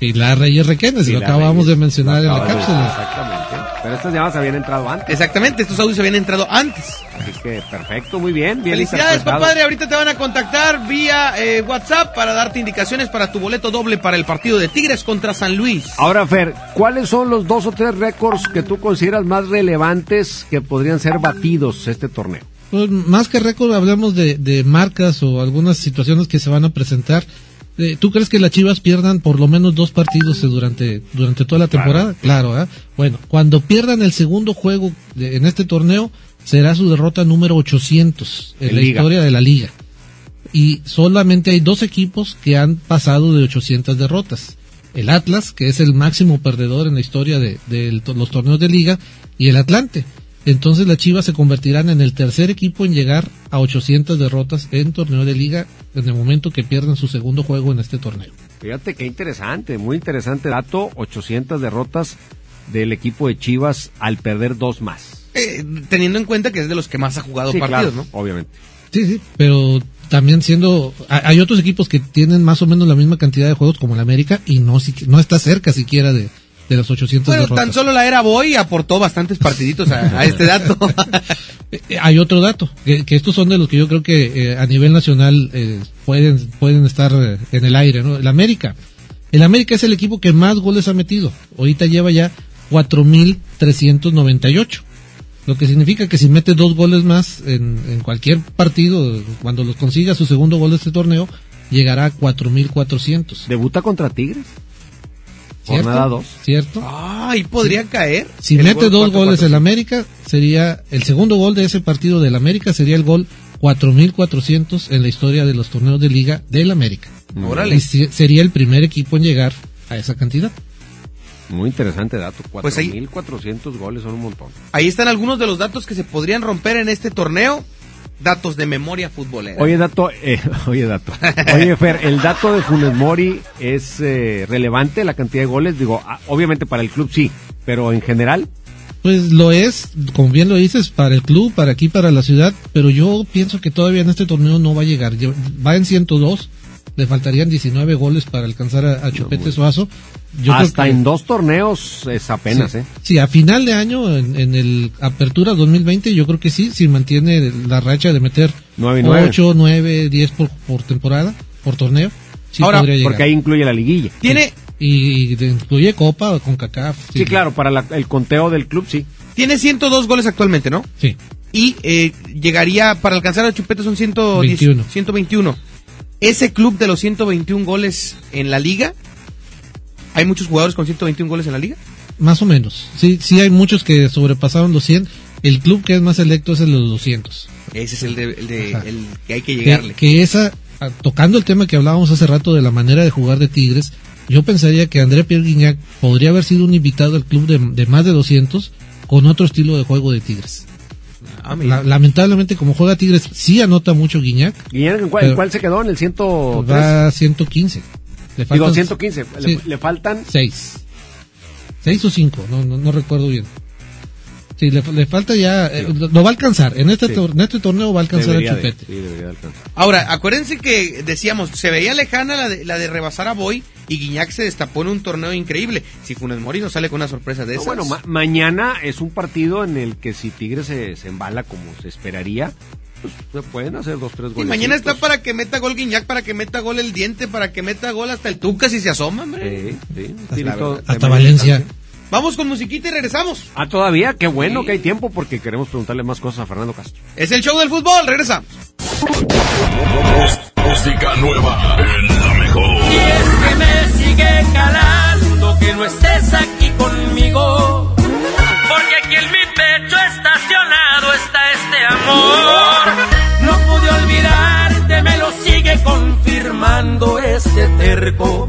S11: Pilar Reyes Requenes, lo
S4: Pilar
S11: acabamos
S4: Reyes.
S11: de mencionar en la cápsula.
S4: Exactamente. Pero estas llamadas habían entrado antes.
S5: Exactamente, estos audios habían entrado antes.
S4: Así que perfecto, muy bien. bien
S5: Felicidades, compadre. Ahorita te van a contactar vía eh, WhatsApp para darte indicaciones para tu boleto doble para el partido de Tigres contra San Luis.
S4: Ahora, Fer, ¿cuáles son los dos o tres récords que tú consideras más relevantes que podrían ser batidos este torneo?
S11: Pues, más que récord, hablamos de, de marcas o algunas situaciones que se van a presentar. Eh, ¿Tú crees que las Chivas pierdan por lo menos dos partidos eh, durante, durante toda la temporada? Claro, ¿ah? Bueno, cuando pierdan el segundo juego de- en este torneo, será su derrota número 800 en
S4: En
S11: la
S4: liga.
S11: historia de la liga. Y solamente hay dos equipos que han pasado de 800 derrotas. El Atlas, que es el máximo perdedor en la historia de, de los torneos de liga, y el Atlante. Entonces las Chivas se convertirán en el tercer equipo en llegar a 800 derrotas en torneo de liga en el momento que pierdan su segundo juego en este torneo.
S4: Fíjate qué interesante, muy interesante dato. 800 derrotas del equipo de Chivas al perder dos más.
S5: Eh, teniendo en cuenta que es de los que más ha jugado
S4: Sí,
S5: partidos,
S4: claro,
S5: ¿no?
S4: Obviamente.
S11: Sí, sí, pero también siendo ha- hay otros equipos que tienen más o menos la misma cantidad de juegos como el América y no no está cerca siquiera de, de las 800
S5: Bueno,
S11: derrotas.
S5: tan solo la era Boy aportó bastantes partiditos a, a este dato.
S11: Eh, Hay otro dato, que, que estos son de los que yo creo que eh, a nivel nacional eh, pueden, pueden estar eh, en el aire, ¿no? El América. El América es el equipo que más goles ha metido. Ahorita lleva ya 4.398. Lo que significa que si mete dos goles más en, en cualquier partido, cuando los consiga su segundo gol de este torneo, llegará a 4.400.
S4: ¿Debuta contra Tigres?
S11: ¿Cierto?
S4: Jornada 2.
S11: ¿Cierto?
S5: Ay, podría caer.
S11: Si
S5: El
S11: mete
S5: gol
S11: dos
S5: 4-4.
S11: goles el América, sería el segundo gol de ese partido del América sería el gol 4400 en la historia de los torneos de liga del América.
S5: Órale.
S11: Y sería el primer equipo en llegar a esa cantidad.
S4: Muy interesante dato.
S5: Pues ahí-
S4: 4.400 goles son un montón.
S5: Ahí están algunos de los datos que se podrían romper en este torneo. Datos de memoria futbolera.
S4: Oye, dato, eh, oye, dato. Oye, Fer, el dato de Funes Mori es eh, relevante, la cantidad de goles. Digo, ah, obviamente para el club sí, pero en general,
S11: Pues lo es, como bien lo dices, para el club, para aquí, para la ciudad, pero yo pienso que todavía en este torneo no va a llegar. Lle- Va en 102, le faltarían 19 goles para alcanzar a, a Chupete Suazo. Yo creo
S4: hasta
S11: que-
S4: en dos torneos es apenas,
S11: sí,
S4: ¿eh?
S11: Sí, a final de año, en, en el Apertura 2020, yo creo que sí, si mantiene la racha de meter
S4: Nueve y nueve.
S11: 8, 9, 10 por, por temporada, por torneo, sí
S4: Ahora,
S11: podría llegar.
S4: porque ahí incluye la liguilla.
S5: Tiene,
S11: Y, y incluye Copa con CACAF.
S4: Sí, claro, para la- el conteo del club sí.
S5: tiene 102 goles actualmente, ¿no?
S11: Sí.
S5: Y eh, llegaría, para alcanzar a Chupete son 110
S11: 21.
S5: 121. Ese club de los 121 goles en la liga, ¿hay muchos jugadores con 121 goles en la liga?
S11: Más o menos. Sí, sí hay muchos que sobrepasaron los 100. El club que es más selecto es el de los 200.
S5: Ese es el, de, el, de-
S11: Ajá.
S5: el que hay que
S11: Que,
S5: llegarle.
S11: que esa, ah, tocando el tema que hablábamos hace rato de la manera de jugar de Tigres, yo pensaría que André Pierre Guignac podría haber sido un invitado al club de, de más de 200 con otro estilo de juego de Tigres.
S5: Ah.
S11: La- lamentablemente, como juega Tigres, sí anota mucho Guiñac.
S4: ¿Guiñac en cuál, en cuál se quedó? ¿En el 103?
S11: Va a 115. Le
S4: Digo,
S11: faltan
S4: 115. Le,
S11: Sí.
S4: le faltan
S11: 6. 6 o 5, no, no, no recuerdo bien. Sí, le, le falta ya, eh, lo, lo va a alcanzar. En este,
S4: Sí.
S11: tor- en este torneo va a alcanzar
S4: Debería
S11: a
S4: de-
S11: Chupete.
S4: sí, debería de alcanzar.
S5: Ahora, acuérdense que decíamos, se veía lejana la de, la de rebasar a Boy y Guiñac se destapó en un torneo increíble. Si Funes Mori no sale con una sorpresa de
S4: No,
S5: esas.
S4: bueno, ma- mañana es un partido en el que si Tigres se, se embala como se esperaría, pues se pueden hacer dos, tres
S5: Y
S4: goles.
S5: mañana está para que meta gol Guiñac, para que meta gol el diente, para que meta gol hasta el Tuca si se asoma, hombre.
S4: Sí, sí,
S5: Hasta
S11: Hasta Valencia.
S4: distancia.
S5: Vamos con musiquita y regresamos.
S4: Ah, todavía, qué bueno
S5: Sí.
S4: que hay tiempo porque queremos preguntarle más cosas a Fernando Castro.
S5: Es el show del fútbol, regresamos.
S1: Música nueva en la mejor.
S49: Y es que me sigue calando que no estés aquí conmigo. Porque aquí en mi pecho estacionado está este amor. No pude olvidarte, me lo sigue confirmando este terco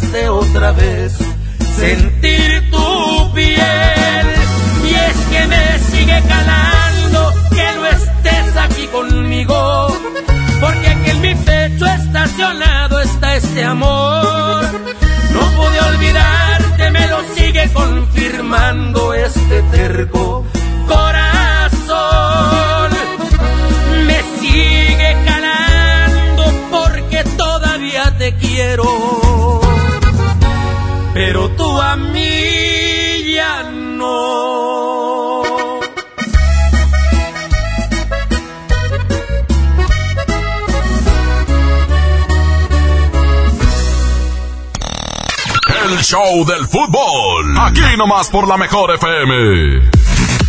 S49: De otra vez sentir tu piel. Y es que me sigue calando que no estés aquí conmigo.
S1: Show del fútbol. Aquí nomás por la mejor FM.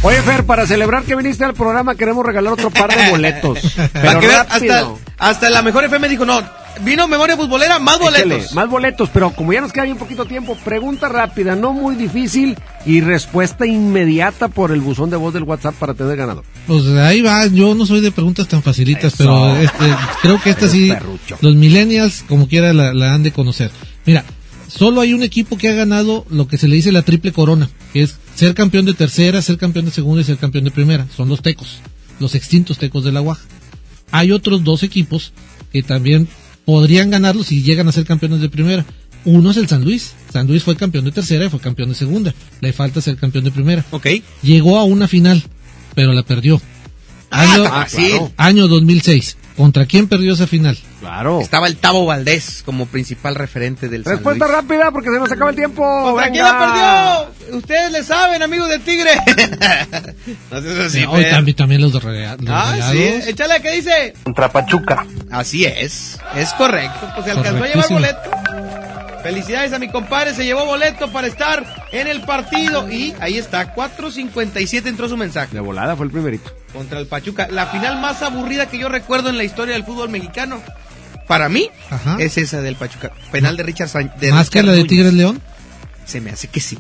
S4: Oye, Fer, para celebrar que viniste al programa queremos regalar otro par de boletos. Pero rápido.
S5: hasta, hasta la mejor FM dijo, no, vino memoria futbolera, más boletos.
S4: Échale, más boletos, pero como ya nos queda bien poquito tiempo, pregunta rápida, no muy difícil y respuesta inmediata por el buzón de voz del WhatsApp para tener ganador.
S11: Pues ahí va, yo no soy de preguntas tan facilitas,
S4: Eso.
S11: pero este, creo que esta sí,
S4: perrucho.
S11: los millennials como quiera la, la han de conocer. Mira, solo hay un equipo que ha ganado lo que se le dice la triple corona, que es ser campeón de tercera, ser campeón de segunda y ser campeón de primera. Son los tecos, los extintos tecos de la Guaja. Hay otros dos equipos que también podrían ganarlo si llegan a ser campeones de primera. Uno es el San Luis. San Luis fue campeón de tercera y fue campeón de segunda. Le falta ser campeón de primera.
S5: Ok.
S11: Llegó a una final, pero la perdió. Año,
S5: Ah,
S11: año 2006. ¿Contra quién perdió esa final?
S4: Claro.
S5: Estaba el Tavo Valdés como principal referente del San
S4: Respuesta
S5: Luis.
S4: rápida porque se nos acaba el tiempo.
S5: ¿Contra quién
S4: Venga.
S5: la perdió? Ustedes le saben, amigos del Tigre. no seas así,
S11: Hoy
S5: Fer.
S11: también, también los, rea- los
S5: Ah, sí. Échale, ¿qué dice?
S9: Contra Pachuca.
S5: Así es. Es correcto. Pues se alcanzó a llevar boleto. Felicidades a mi compadre. Se llevó boleto para estar en el partido. Y ahí está. 4.57 entró su mensaje.
S4: De volada fue el primerito.
S5: Contra el Pachuca. La final más aburrida que yo recuerdo en la historia del fútbol mexicano. Para mí,
S11: Ajá.
S5: es esa del Pachuca. Penal de Richard Sánchez.
S11: Más que la de Tigres León.
S5: Se me hace que sí.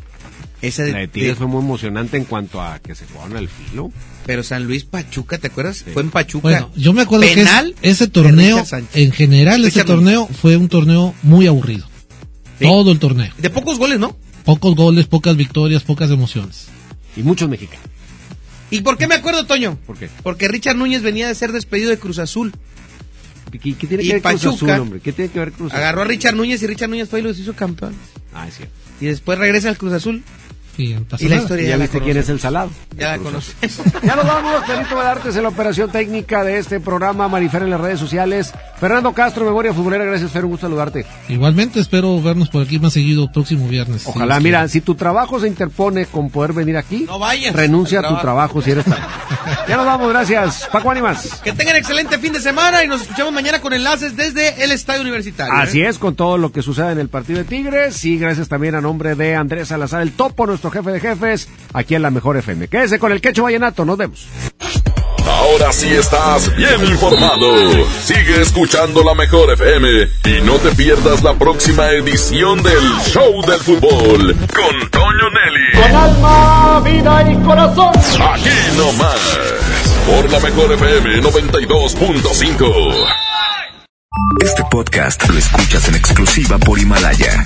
S5: Esa de,
S4: La de Tigres
S5: de-
S4: fue muy emocionante en cuanto a que se jugaron al filo.
S5: Pero San Luis Pachuca, ¿te acuerdas? Fue en Pachuca.
S11: Bueno, yo me acuerdo
S5: Penal
S11: que es- ese torneo, en general, ese torneo fue un torneo muy aburrido.
S5: Sí.
S11: Todo el torneo.
S5: De pocos goles, ¿no?
S11: Pocos goles, pocas victorias, pocas emociones.
S4: Y muchos mexicanos.
S5: ¿Y por qué me acuerdo, Toño?
S4: ¿Por qué?
S5: Porque Richard Núñez venía de ser despedido de Cruz Azul.
S4: ¿Qué, qué- tiene
S5: Y
S4: que ver Cruz
S5: Pachuca
S4: Azul, hombre? ¿Qué tiene que ver Cruz Azul?
S5: Agarró a Richard Núñez y Richard Núñez fue y los hizo campeón.
S4: Ah, es cierto.
S5: Y después regresa al Cruz Azul.
S11: Y,
S5: Y la historia
S4: ¿Ya,
S5: ya, la
S4: viste quién es el salado?
S5: Ya la
S4: El
S5: conoces.
S4: Ya nos vamos, Perito Artes en la operación técnica de este programa, Marifer en las redes sociales. Fernando Castro, Memoria Futbolera, gracias, Fer, un gusto saludarte.
S11: Igualmente espero vernos por aquí más seguido próximo viernes.
S4: Ojalá, mira,
S11: quiere.
S4: si tu trabajo se interpone con poder venir aquí,
S5: No vayas
S4: renuncia a tu trabajo si eres tan... Ya nos vamos, gracias. Paco Ánimas.
S5: Que tengan excelente fin de semana y nos escuchamos mañana con enlaces desde el Estadio Universitario. ¿eh?
S4: Así es, con todo lo que sucede en el partido de Tigres. Y gracias también a nombre de Andrés Salazar, el topo, nuestro jefe de jefes, aquí en la Mejor FM. Quédese con el Quecho Vallenato, nos vemos.
S1: Ahora sí estás bien informado. Sigue escuchando la mejor FM y no te pierdas la próxima edición del Show del Fútbol con Toño Nelly.
S50: alma, vida y corazón.
S1: Aquí nomás, por la mejor FM 92.5.
S51: Este podcast lo escuchas en exclusiva por Himalaya.